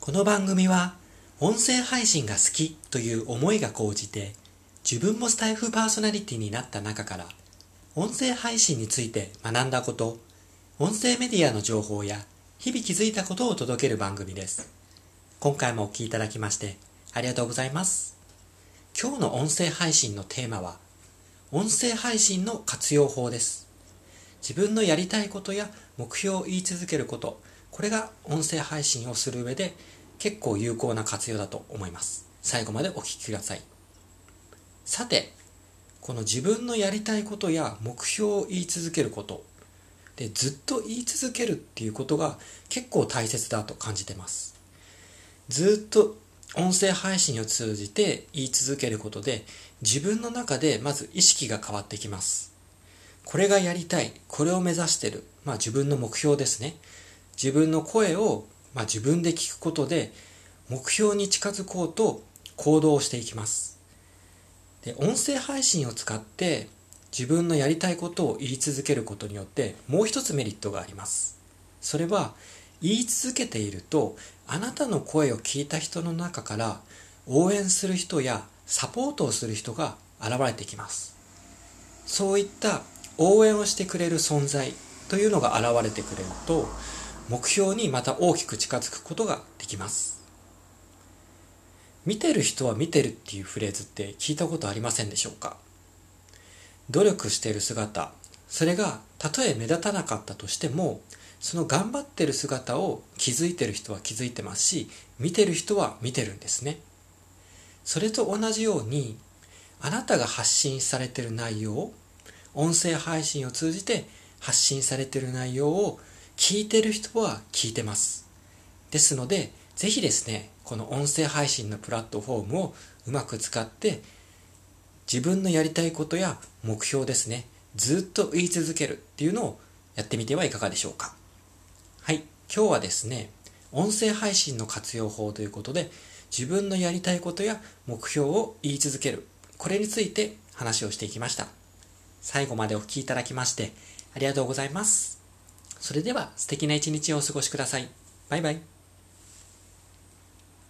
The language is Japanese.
この番組は音声配信が好きという思いが高じて自分もスタイフパーソナリティになった中から音声配信について学んだこと音声メディアの情報や日々気づいたことを届ける番組です。今回もお聴きいただきましてありがとうございます。今日の音声配信のテーマは音声配信の活用法です。自分のやりたいことや目標を言い続けることこれが音声配信をする上で結構有効な活用だと思います。最後までお聞きください。さて、この自分のやりたいことや目標を言い続けること、で、ずっと言い続けるっていうことが結構大切だと感じてます。ずっと音声配信を通じて言い続けることで自分の中でまず意識が変わってきます。これがやりたい、これを目指してる、まあ自分の目標ですね。自分の声を、まあ、自分で聞くことで目標に近づこうと行動をしていきます。で音声配信を使って自分のやりたいことを言い続けることによってもう一つメリットがあります。それは言い続けているとあなたの声を聞いた人の中から応援する人やサポートをする人が現れてきます。そういった応援をしてくれる存在というのが現れてくれると目標にまた大きく近づくことができます。見てる人は見てるっていうフレーズって聞いたことありませんでしょうか？努力している姿それがたとえ目立たなかったとしてもその頑張ってる姿を気づいてる人は気づいてますし見てる人は見てるんですね。それと同じようにあなたが発信されてる内容音声配信を通じて発信されてる内容を聞いてる人は聞いてます。ですので、ぜひですね、この音声配信のプラットフォームをうまく使って、自分のやりたいことや目標ですね、ずっと言い続けるっていうのをやってみてはいかがでしょうか。はい、今日はですね、音声配信の活用法ということで、自分のやりたいことや目標を言い続ける。これについて話をしていきました。最後までお聴きいただきましてありがとうございます。それでは素敵な一日をお過ごしください。バイバイ。